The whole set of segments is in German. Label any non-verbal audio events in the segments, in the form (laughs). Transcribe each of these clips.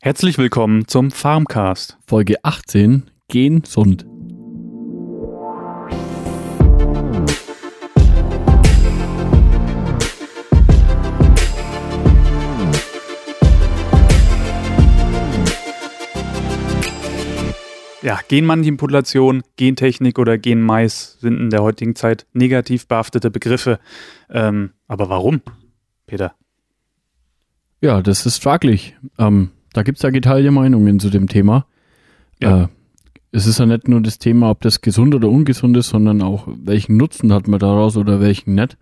Herzlich willkommen zum Farmcast. Folge 18 Gensund. Ja, Genmanipulation, Gentechnik oder Genmais sind in der heutigen Zeit negativ behaftete Begriffe. Ähm, aber warum, Peter? Ja, das ist fraglich. Ähm, da gibt es ja geteilte Meinungen zu dem Thema. Ja. Äh, es ist ja nicht nur das Thema, ob das gesund oder ungesund ist, sondern auch, welchen Nutzen hat man daraus oder welchen nicht.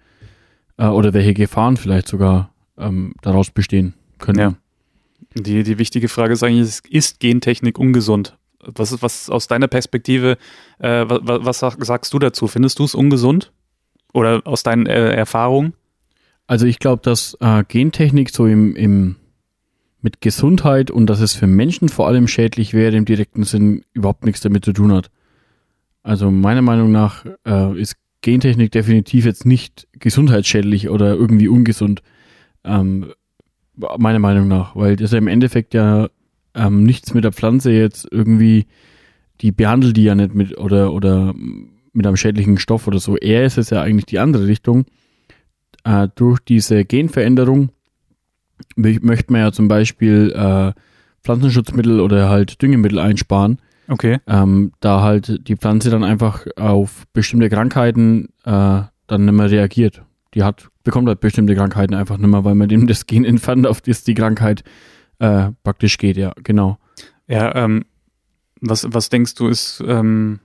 Äh, oder welche Gefahren vielleicht sogar ähm, daraus bestehen können. Ja. Die, die wichtige Frage ist eigentlich, ist- ist Gentechnik ungesund? Was ist was aus deiner Perspektive, äh, was, was sag, sagst du dazu? Findest du es ungesund? Oder aus deinen äh, Erfahrungen? Also ich glaube, dass äh, Gentechnik so im, im mit Gesundheit und dass es für Menschen vor allem schädlich wäre im direkten Sinn überhaupt nichts damit zu tun hat. Also meiner Meinung nach äh, ist Gentechnik definitiv jetzt nicht gesundheitsschädlich oder irgendwie ungesund. Ähm, meiner Meinung nach, weil das ja im Endeffekt ja ähm, nichts mit der Pflanze jetzt irgendwie, die behandelt die ja nicht mit oder oder mit einem schädlichen Stoff oder so. Eher ist es ja eigentlich die andere Richtung äh, durch diese Genveränderung möchte man ja zum Beispiel äh, Pflanzenschutzmittel oder halt Düngemittel einsparen, Okay. ähm, da halt die Pflanze dann einfach auf bestimmte Krankheiten äh, dann nicht mehr reagiert. Die hat, bekommt halt bestimmte Krankheiten einfach nicht mehr, weil man dem das Gen entfernt, auf das die Krankheit äh, praktisch geht, ja, genau. Ja, ähm, was, was denkst du, ist, ähm,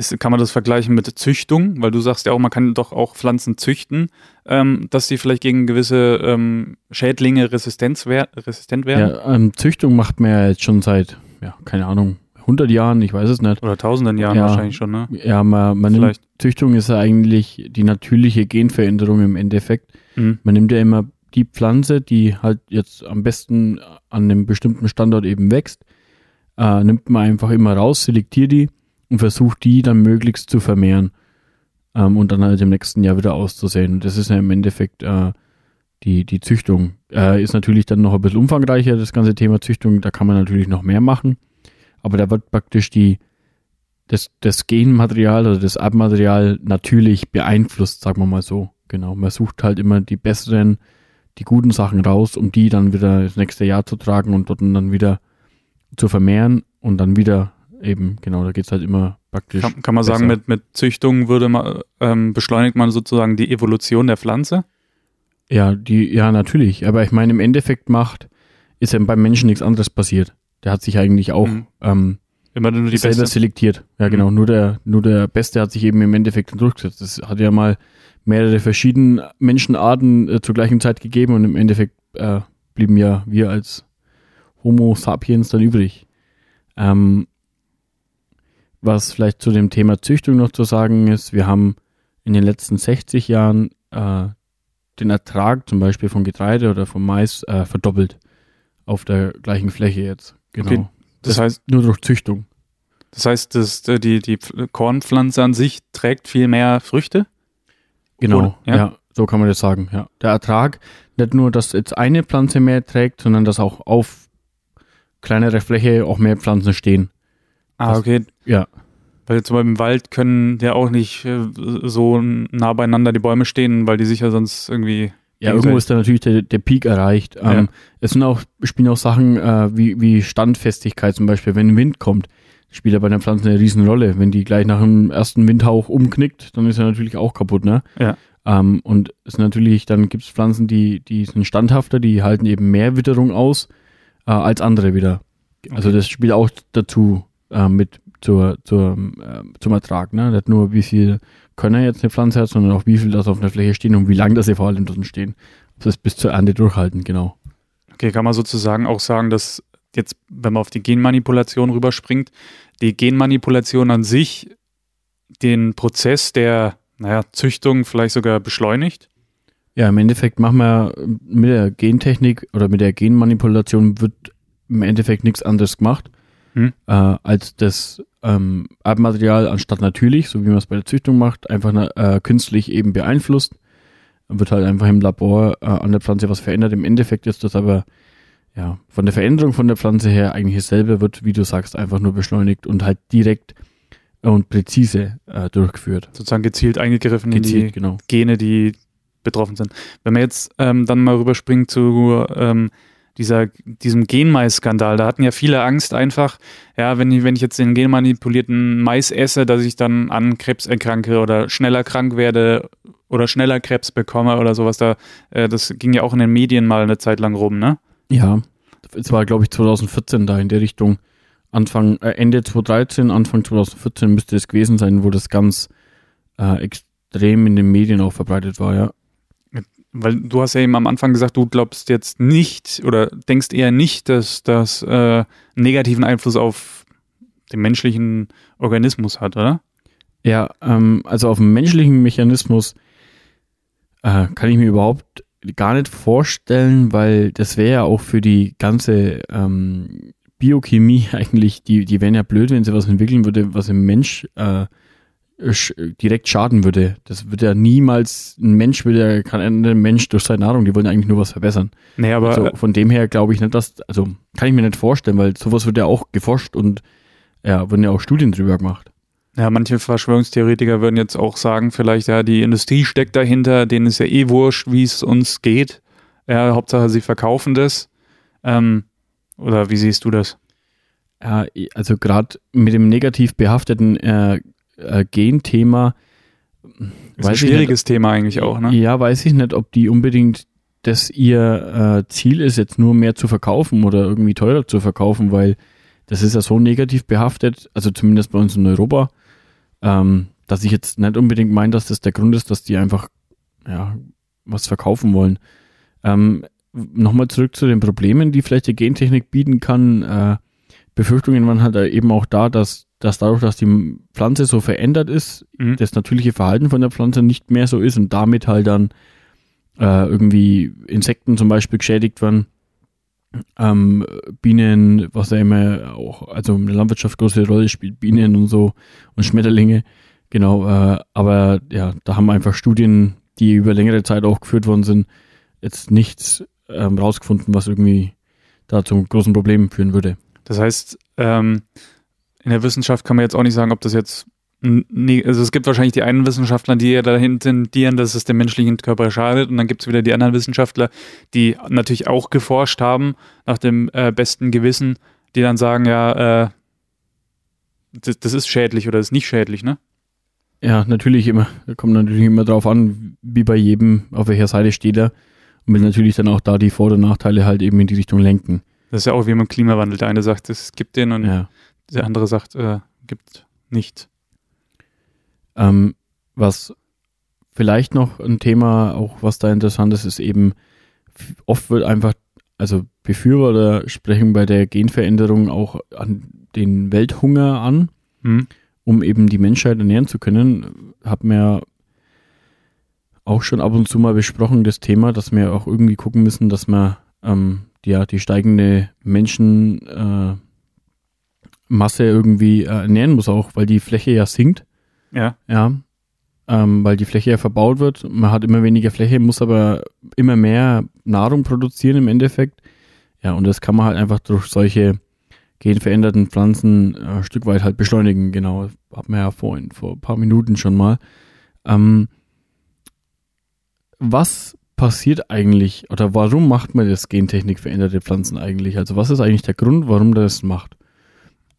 ist, kann man das vergleichen mit Züchtung? Weil du sagst ja auch, man kann doch auch Pflanzen züchten, ähm, dass sie vielleicht gegen gewisse ähm, Schädlinge resistent werden. Ja, ähm, Züchtung macht man ja jetzt schon seit, ja, keine Ahnung, 100 Jahren, ich weiß es nicht. Oder tausenden Jahren Ja. wahrscheinlich schon, ne? Ja, man, man nimmt. Züchtung ist ja eigentlich die natürliche Genveränderung im Endeffekt. Mhm. Man nimmt ja immer die Pflanze, die halt jetzt am besten an einem bestimmten Standort eben wächst, äh, nimmt man einfach immer raus, selektiert die und versucht die dann möglichst zu vermehren ähm, und dann halt im nächsten Jahr wieder auszusehen. Das ist ja im Endeffekt äh, die, die Züchtung. Äh, ist natürlich dann noch ein bisschen umfangreicher, das ganze Thema Züchtung. Da kann man natürlich noch mehr machen. Aber da wird praktisch die, das, das Genmaterial oder das Erbmaterial natürlich beeinflusst, sagen wir mal so. Genau. Man sucht halt immer die besseren, die guten Sachen raus, um die dann wieder das nächste Jahr zu tragen und dort dann wieder zu vermehren und dann wieder eben, genau, da geht's halt immer praktisch. Kann, kann man sagen, besser. mit, mit Züchtung würde man, ähm, beschleunigt man sozusagen die Evolution der Pflanze? Ja, die, ja, natürlich. Aber ich meine, im Endeffekt macht, ist ja beim Menschen nichts anderes passiert. Der hat sich eigentlich auch Mhm. ähm, Immer nur die selber beste. selektiert. Ja, Mhm. genau. Nur der, nur der Beste hat sich eben im Endeffekt dann durchgesetzt. Es hat ja mal mehrere verschiedene Menschenarten äh, zur gleichen Zeit gegeben und im Endeffekt äh, blieben ja wir als Homo sapiens dann übrig. Ähm, was vielleicht zu dem Thema Züchtung noch zu sagen ist, wir haben in den letzten 60 Jahren äh, den Ertrag zum Beispiel von Getreide oder vom Mais äh, verdoppelt auf der gleichen Fläche jetzt. Genau. Okay. Das heißt, Nur durch Züchtung. das heißt, dass äh, die, die Pf- Kornpflanze an sich trägt viel mehr Früchte? Genau, Oder? ja. Ja. so kann man das sagen. Ja. Der Ertrag, nicht nur, dass jetzt eine Pflanze mehr trägt, sondern dass auch auf kleinere Fläche auch mehr Pflanzen stehen. Ah, okay. Ja, Weil zum Beispiel im Wald können ja auch nicht äh, so nah beieinander die Bäume stehen, weil die sich ja sonst irgendwie. ja irgendwo ist da natürlich der, der Peak erreicht. Ja. Ähm, es sind auch, spielen auch Sachen äh, wie, wie Standfestigkeit zum Beispiel, wenn Wind kommt, spielt ja bei der Pflanze eine Riesenrolle. Wenn die gleich nach dem ersten Windhauch umknickt, dann ist er natürlich auch kaputt, ne? Ja. Ähm, und es ist natürlich, dann gibt es Pflanzen, die, die sind standhafter, die halten eben mehr Witterung aus äh, als andere wieder. Also das spielt auch dazu äh, mit zur, zur, äh, zum Ertrag. Ne? Nicht nur wie viel Könner jetzt eine Pflanze hat, sondern auch wie viel das auf einer Fläche stehen und wie lange das sie vor allem dort stehen. Das bis zur Ernte durchhalten, genau. Okay, kann man sozusagen auch sagen, dass jetzt, wenn man auf die Genmanipulation rüberspringt, die Genmanipulation an sich den Prozess der, naja, Züchtung vielleicht sogar beschleunigt? Ja, im Endeffekt machen wir mit der Gentechnik oder mit der Genmanipulation wird im Endeffekt nichts anderes gemacht, Hm. äh, als das ähm, Erbmaterial anstatt natürlich, so wie man es bei der Züchtung macht, einfach äh, künstlich eben beeinflusst. Dann wird halt einfach im Labor äh, an der Pflanze was verändert. Im Endeffekt ist das aber ja, von der Veränderung von der Pflanze her eigentlich dasselbe wird, wie du sagst, einfach nur beschleunigt und halt direkt und präzise äh, durchgeführt. Sozusagen gezielt eingegriffen Gezielt, in die genau. Gene, die betroffen sind. Wenn man jetzt ähm, dann mal rüberspringt zu ähm, dieser, diesem Genmais-Skandal, da hatten ja viele Angst einfach, ja, wenn ich, wenn ich jetzt den genmanipulierten Mais esse, dass ich dann an Krebs erkranke oder schneller krank werde oder schneller Krebs bekomme oder sowas. Da, äh, das ging ja auch in den Medien mal eine Zeit lang rum, ne? Ja, es war, glaube ich, 2014 da in der Richtung. Anfang, äh, Ende 2013, Anfang 2014 müsste es gewesen sein, wo das ganz äh, extrem in den Medien auch verbreitet war, ja. Weil du hast ja eben am Anfang gesagt, du glaubst jetzt nicht oder denkst eher nicht, dass das äh, negativen Einfluss auf den menschlichen Organismus hat, oder? Ja, ähm, also auf dem menschlichen Mechanismus äh, kann ich mir überhaupt gar nicht vorstellen, weil das wäre ja auch für die ganze ähm, Biochemie (laughs) eigentlich, die, die wären ja blöd, wenn sie was entwickeln würde, was im Mensch äh, direkt schaden würde. Das würde ja niemals, ein Mensch würde ja kein Mensch durch seine Nahrung, die wollen ja eigentlich nur was verbessern. Nee, aber also von dem her glaube ich nicht, dass, also kann ich mir nicht vorstellen, weil sowas wird ja auch geforscht und ja, wurden ja auch Studien drüber gemacht. Ja, manche Verschwörungstheoretiker würden jetzt auch sagen, vielleicht, ja, die Industrie steckt dahinter, denen ist ja eh wurscht, wie es uns geht. Ja, Hauptsache, sie verkaufen das. Ähm, oder wie siehst du das? Ja, also gerade mit dem negativ behafteten äh, äh, Genthema Ist ein schwieriges Thema eigentlich auch, ne? Ja, weiß ich nicht, ob die unbedingt das ihr äh, Ziel ist, jetzt nur mehr zu verkaufen oder irgendwie teurer zu verkaufen, weil das ist ja so negativ behaftet, also zumindest bei uns in Europa, ähm, dass ich jetzt nicht unbedingt meine, dass das der Grund ist, dass die einfach ja, was verkaufen wollen. Ähm, Nochmal zurück zu den Problemen, die vielleicht die Gentechnik bieten kann. Äh, Befürchtungen waren halt eben auch da, dass, dass dadurch, dass die Pflanze so verändert ist, Mhm. das natürliche Verhalten von der Pflanze nicht mehr so ist und damit halt dann äh, irgendwie Insekten zum Beispiel geschädigt werden. Ähm, Bienen, was ja immer auch, also in der Landwirtschaft große Rolle spielt, Bienen und so und Schmetterlinge. Genau, äh, aber ja, da haben einfach Studien, die über längere Zeit auch geführt worden sind, jetzt nichts ähm, rausgefunden, was irgendwie da zu großen Problemen führen würde. Das heißt, ähm, in der Wissenschaft kann man jetzt auch nicht sagen, ob das jetzt n- nee, also es gibt wahrscheinlich die einen Wissenschaftler, die ja dahin tendieren, dass es dem menschlichen Körper schadet und dann gibt es wieder die anderen Wissenschaftler, die natürlich auch geforscht haben nach dem äh, besten Gewissen, die dann sagen, ja, äh, das, das ist schädlich oder ist nicht schädlich, ne? Ja, natürlich immer. Da kommt natürlich immer drauf an, wie bei jedem, auf welcher Seite steht er. Und will natürlich dann auch da die Vor- und Nachteile halt eben in die Richtung lenken. Das ist ja auch wie dem Klimawandel. Der eine sagt, es gibt den und Ja. Der andere sagt, äh, gibt nicht. Ähm, was vielleicht noch ein Thema, auch was da interessant ist, ist eben, oft wird einfach, also Befürworter sprechen bei der Genveränderung auch an den Welthunger an, Hm? um eben die Menschheit ernähren zu können. Hat mir ja auch schon ab und zu mal besprochen, das Thema, dass wir auch irgendwie gucken müssen, dass wir ähm, die, ja, die steigende Menschenmasse äh, Masse irgendwie äh, ernähren muss auch, weil die Fläche ja sinkt. Ja. Ja, ähm, weil die Fläche ja verbaut wird. Man hat immer weniger Fläche, muss aber immer mehr Nahrung produzieren im Endeffekt. Ja, und das kann man halt einfach durch solche genveränderten Pflanzen äh, ein Stück weit halt beschleunigen. Genau, hat man ja vorhin, vor ein paar Minuten schon mal. Ähm, was passiert eigentlich oder warum macht man das Gentechnik veränderte Pflanzen eigentlich? Also was ist eigentlich der Grund, warum das macht?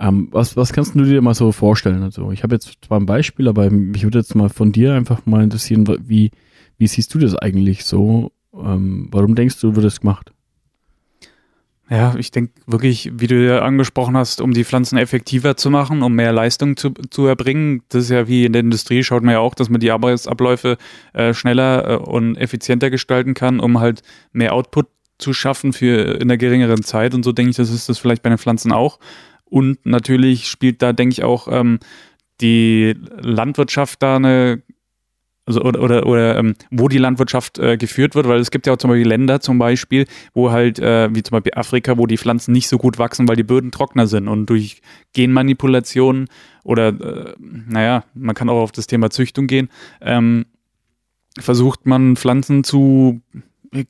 Ähm, was, was kannst du dir mal so vorstellen? Also ich habe jetzt zwar ein Beispiel, aber mich würde jetzt mal von dir einfach mal interessieren, wie, wie siehst du das eigentlich so? Ähm, warum denkst du, wird das gemacht? Ja, ich denke wirklich, wie du ja angesprochen hast, um die Pflanzen effektiver zu machen, um mehr Leistung zu, zu erbringen. Das ist ja wie in der Industrie, schaut man ja auch, dass man die Arbeitsabläufe äh, schneller äh, und effizienter gestalten kann, um halt mehr Output zu schaffen für in einer geringeren Zeit. Und so denke ich, das ist das vielleicht bei den Pflanzen auch. Und natürlich spielt da, denke ich, auch ähm, die Landwirtschaft da eine also oder oder, oder ähm, wo die Landwirtschaft äh, geführt wird, weil es gibt ja auch zum Beispiel Länder zum Beispiel, wo halt, äh, wie zum Beispiel Afrika, wo die Pflanzen nicht so gut wachsen, weil die Böden trockener sind. Und durch Genmanipulationen oder äh, naja, man kann auch auf das Thema Züchtung gehen, ähm, versucht man Pflanzen zu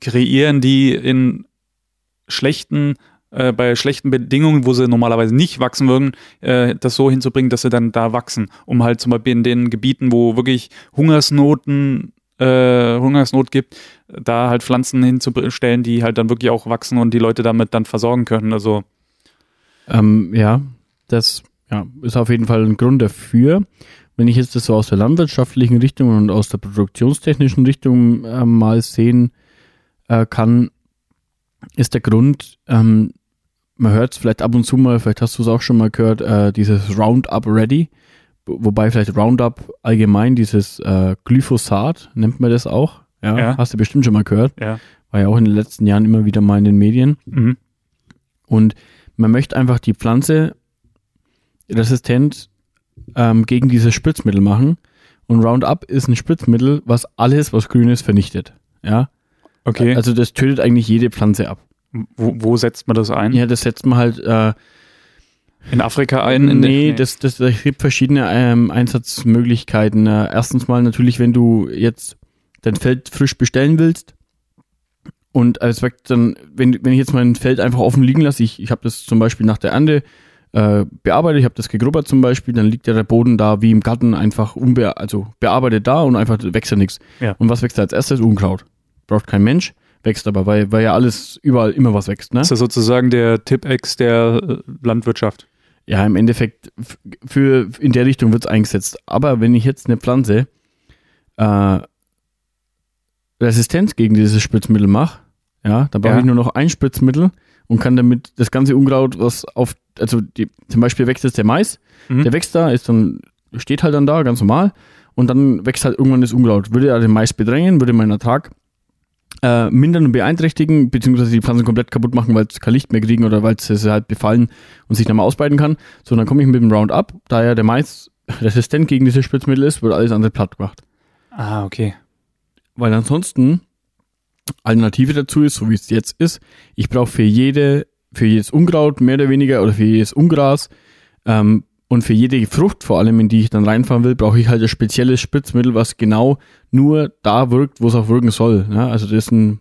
kreieren, die in schlechten äh, bei schlechten Bedingungen, wo sie normalerweise nicht wachsen würden, äh, das so hinzubringen, dass sie dann da wachsen, um halt zum Beispiel in den Gebieten, wo wirklich Hungersnoten äh, Hungersnot gibt, da halt Pflanzen hinzustellen, die halt dann wirklich auch wachsen und die Leute damit dann versorgen können. Also ähm, ja, das ja, ist auf jeden Fall ein Grund dafür. Wenn ich jetzt das so aus der landwirtschaftlichen Richtung und aus der produktionstechnischen Richtung äh, mal sehen äh, kann, ist der Grund, ähm, man hört es vielleicht ab und zu mal, vielleicht hast du es auch schon mal gehört, äh, dieses Roundup Ready, wobei vielleicht Roundup allgemein, dieses äh, Glyphosat, nennt man das auch. Ja, ja, hast du bestimmt schon mal gehört. Ja. War ja auch in den letzten Jahren immer wieder mal in den Medien. Mhm. Und man möchte einfach die Pflanze resistent ähm, gegen dieses Spritzmittel machen. Und Roundup ist ein Spritzmittel, was alles, was grün ist, vernichtet. Ja. Okay. Also das tötet eigentlich jede Pflanze ab. Wo, wo setzt man das ein? Ja, das setzt man halt äh, in Afrika ein? In nee, nee. Das, das, das gibt verschiedene ähm, Einsatzmöglichkeiten. Äh, erstens mal natürlich, wenn du jetzt dein Feld frisch bestellen willst und als dann, wenn, wenn ich jetzt mein Feld einfach offen liegen lasse, ich, ich habe das zum Beispiel nach der Ernte äh, bearbeitet, ich habe das gegrubbert zum Beispiel, dann liegt ja der Boden da wie im Garten einfach unbe also bearbeitet da und einfach wächst ja nichts. Ja. Und was wächst da als erstes? Unkraut. Braucht kein Mensch, wächst aber, weil, weil ja alles überall immer was wächst. Ne? Das ist ja sozusagen der Tipp-Ex der äh, Landwirtschaft. Ja, im Endeffekt für in der Richtung wird es eingesetzt. Aber wenn ich jetzt eine Pflanze äh, resistent gegen dieses Spritzmittel mache, ja, dann brauche ja. ich nur noch ein Spritzmittel und kann damit das ganze Unkraut, was auf, also die, zum Beispiel wächst jetzt der Mais, mhm. der wächst da, ist dann, steht halt dann da, ganz normal, und dann wächst halt irgendwann das Unkraut. Würde er den Mais bedrängen, würde meinen Ertrag äh, mindern und beeinträchtigen, beziehungsweise die Pflanzen komplett kaputt machen, weil sie kein Licht mehr kriegen oder weil sie halt befallen und sich dann mal ausbreiten kann. So, dann komme ich mit dem Roundup, da ja der Mais (laughs) resistent gegen diese Spritzmittel ist, wird alles andere platt gemacht. Ah, okay. Weil ansonsten Alternative dazu ist, so wie es jetzt ist, ich brauche für jede, für jedes Unkraut mehr oder weniger oder für jedes Ungras ähm, und für jede Frucht vor allem, in die ich dann reinfahren will, brauche ich halt ein spezielles Spritzmittel, was genau nur da wirkt, wo es auch wirken soll. Ja, also das sind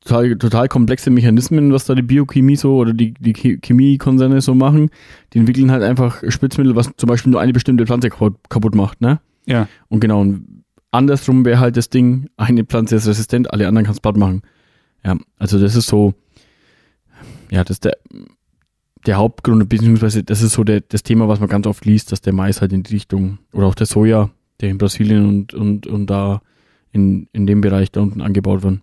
total, total komplexe Mechanismen, was da die Biochemie so oder die, die Chemiekonzerne so machen. Die entwickeln halt einfach Spritzmittel, was zum Beispiel nur eine bestimmte Pflanze kaputt, macht. Ne? Ja. Und genau, und Andersrum wäre halt das Ding, eine Pflanze ist resistent, alle anderen kannst platt machen. Ja, also das ist so, ja, das ist der, der Hauptgrund, beziehungsweise das ist so der, das Thema, was man ganz oft liest, dass der Mais halt in die Richtung, oder auch der Soja, der in Brasilien und, und, und da in, in dem Bereich da unten angebaut wird,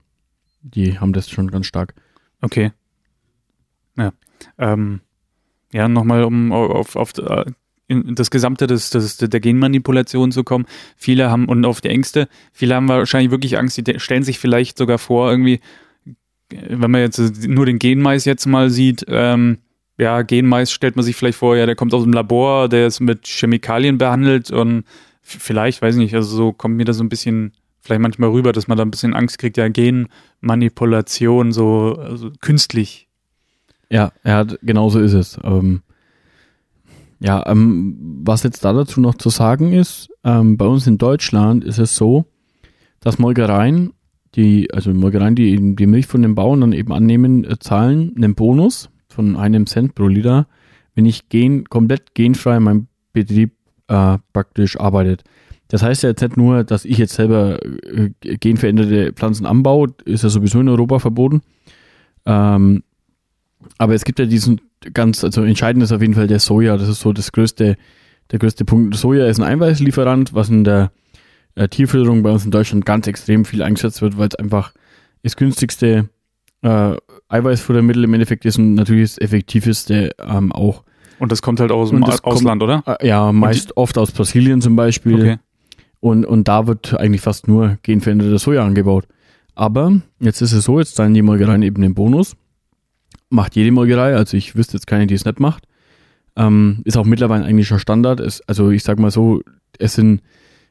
die haben das schon ganz stark. Okay. Ja. Ähm, ja, nochmal, um auf, auf, in das Gesamte des, des, der Genmanipulation zu kommen. Viele haben, und auf die Ängste, viele haben wahrscheinlich wirklich Angst, die stellen sich vielleicht sogar vor, irgendwie, wenn man jetzt nur den Genmais jetzt mal sieht, ähm, ja, Genmais stellt man sich vielleicht vor, ja, der kommt aus dem Labor, der ist mit Chemikalien behandelt und vielleicht, weiß ich nicht, also so kommt mir das so ein bisschen vielleicht manchmal rüber, dass man da ein bisschen Angst kriegt, ja, Genmanipulation, so also künstlich. Ja, ja, genau so ist es. Ähm, ja, ähm, was jetzt da dazu noch zu sagen ist, ähm, bei uns in Deutschland ist es so, dass Molkereien, die, also Molkereien, die eben die Milch von den Bauern dann eben annehmen, äh, zahlen einen Bonus von einem Cent pro Liter, wenn ich gen, komplett genfrei in meinem Betrieb äh, praktisch arbeitet. Das heißt ja jetzt nicht nur, dass ich jetzt selber äh, genveränderte Pflanzen anbaue, ist ja sowieso in Europa verboten. Ähm, aber es gibt ja diesen ganz, also entscheidend ist auf jeden Fall der Soja. Das ist so das größte, der größte Punkt. Soja ist ein Eiweißlieferant, was in der äh, Tierfütterung bei uns in Deutschland ganz extrem viel eingesetzt wird, weil es einfach das günstigste äh, Eiweißfuttermittel im Endeffekt ist und natürlich das effektivste ähm, auch. Und das kommt halt aus dem Ausland, kommt, oder? Äh, ja, meist oft aus Brasilien zum Beispiel. Okay. Und, und da wird eigentlich fast nur genveränderte Soja angebaut. Aber jetzt ist es so, jetzt zahlen die Molkereien eben den Bonus macht jede Molkerei, also ich wüsste jetzt keine, die es nicht macht. Ähm, ist auch mittlerweile eigentlich schon Standard. Es, also ich sag mal so, es sind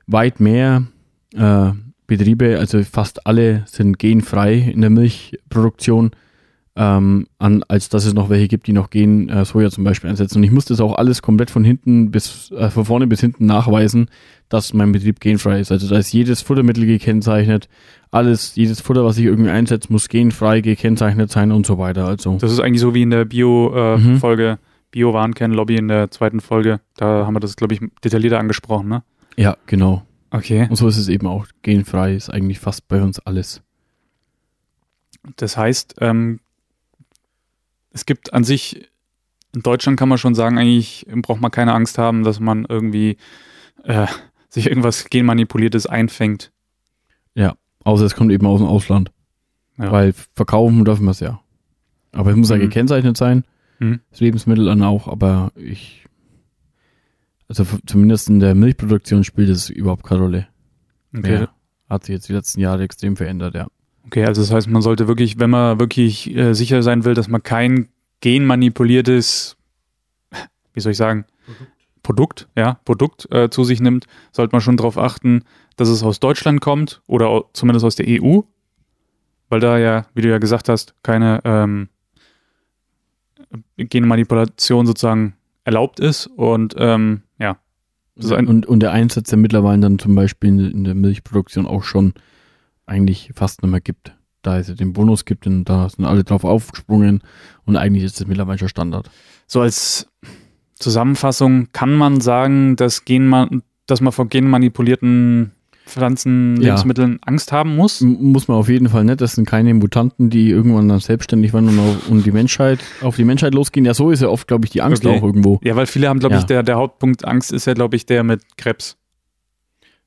weit mehr äh, Betriebe, also fast alle sind genfrei in der Milchproduktion. Äh, ähm, an, als dass es noch welche gibt, die noch Gen äh, Soja zum Beispiel einsetzen. Und ich muss das auch alles komplett von hinten bis äh, von vorne bis hinten nachweisen, dass mein Betrieb genfrei ist. Also da ist jedes Futtermittel gekennzeichnet, alles, jedes Futter, was ich irgendwie einsetze, muss genfrei gekennzeichnet sein und so weiter. Also Das ist eigentlich so wie in der Mhm. Bio-Folge, Bio-Warenkern-Lobby in der zweiten Folge. Da haben wir das, glaube ich, detaillierter angesprochen, ne? ja, genau. Okay. Und so ist es eben auch. Genfrei ist eigentlich fast bei uns alles. Das heißt, ähm, es gibt an sich, in Deutschland kann man schon sagen, eigentlich braucht man keine Angst haben, dass man irgendwie äh, (laughs) sich irgendwas genmanipuliertes einfängt. Außer es kommt eben aus dem Ausland. Ja. Weil verkaufen dürfen wir es ja. Aber es muss ja Mhm. gekennzeichnet sein. Mhm. Das Lebensmittel dann auch, aber ich. Also zumindest in der Milchproduktion spielt es überhaupt keine Rolle. Okay. Mehr. Hat sich jetzt die letzten Jahre extrem verändert, ja. okay, also das heißt, man sollte wirklich, wenn man wirklich äh, sicher sein will, dass man kein genmanipuliertes, (laughs) wie soll ich sagen, Produkt, ja, Produkt äh, zu sich nimmt, sollte man schon darauf achten, dass es aus Deutschland kommt oder zumindest aus der EU, weil da ja, wie du ja gesagt hast, keine ähm, Genmanipulation sozusagen erlaubt ist und ähm, ja, Das ist ein- und, und der Einsatz, der mittlerweile dann zum Beispiel in, in der Milchproduktion auch schon eigentlich fast nicht mehr gibt. Da es ja den Bonus gibt und da sind alle drauf aufgesprungen und eigentlich ist das mittlerweile schon Standard. so als Zusammenfassung kann man sagen, dass, Genman dass man vor genmanipulierten Pflanzen, Ja. Lebensmitteln Angst haben muss. Muss man auf jeden Fall nicht. Das sind keine Mutanten, die irgendwann dann selbstständig werden und auf, und die Menschheit, auf die Menschheit losgehen. Ja, so ist ja oft, glaube ich, die Angst Okay. auch irgendwo. Ja, weil viele haben, glaube ich, Ja. der, der Hauptpunkt Angst ist ja, glaube ich, der mit Krebs.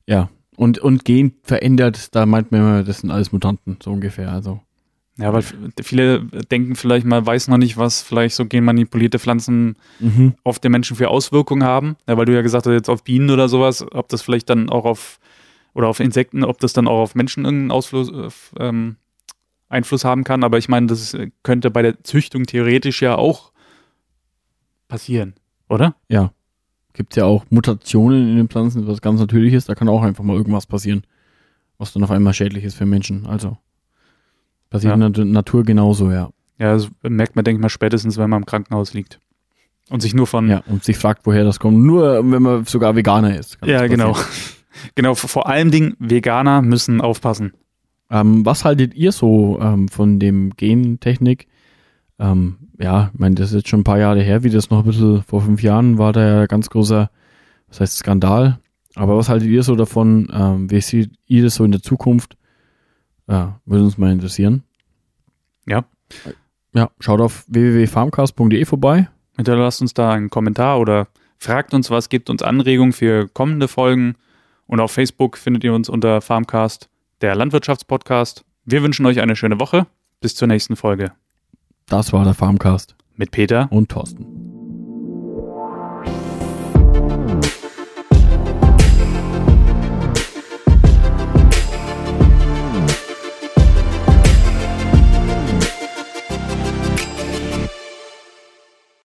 Ja. Und, und Gen verändert, da meint man immer, das sind alles Mutanten, so ungefähr. Also. Ja, weil viele denken vielleicht, man weiß noch nicht, was vielleicht so genmanipulierte Pflanzen Mhm. auf den Menschen für Auswirkungen haben. Ja, weil du ja gesagt hast, jetzt auf Bienen oder sowas, ob das vielleicht dann auch auf, oder auf Insekten, ob das dann auch auf Menschen irgendeinen Ausfluss, äh, ähm, Einfluss haben kann. Aber ich meine, das äh, könnte bei der Züchtung theoretisch ja auch passieren, oder? Ja. Gibt ja auch Mutationen in den Pflanzen, was ganz natürlich ist. Da kann auch einfach mal irgendwas passieren, was dann auf einmal schädlich ist für Menschen. Also. Passiert Ja. in der Natur genauso, ja. Ja, das merkt man, denke ich mal, spätestens, wenn man im Krankenhaus liegt. Und sich nur von Ja, und sich fragt, woher das kommt. Nur wenn man sogar Veganer ist. Ja, genau. Genau, vor allen Dingen Veganer müssen aufpassen. Ähm, was haltet ihr so ähm, von dem Gentechnik? Ähm, ja, ich meine, das ist jetzt schon ein paar Jahre her, wie das noch ein bisschen vor fünf Jahren war da ja ganz großer, was heißt Skandal. Aber was haltet ihr so davon? Ähm, wie seht ihr das so in der Zukunft? Ja, würde uns mal interessieren. Ja. Ja, schaut auf www.farmcast.de vorbei. Hinterlasst uns da einen Kommentar oder fragt uns was, gebt uns Anregungen für kommende Folgen. Und auf Facebook findet ihr uns unter Farmcast, der Landwirtschaftspodcast. Wir wünschen euch eine schöne Woche. Bis zur nächsten Folge Das war der Farmcast mit Peter. und Thorsten.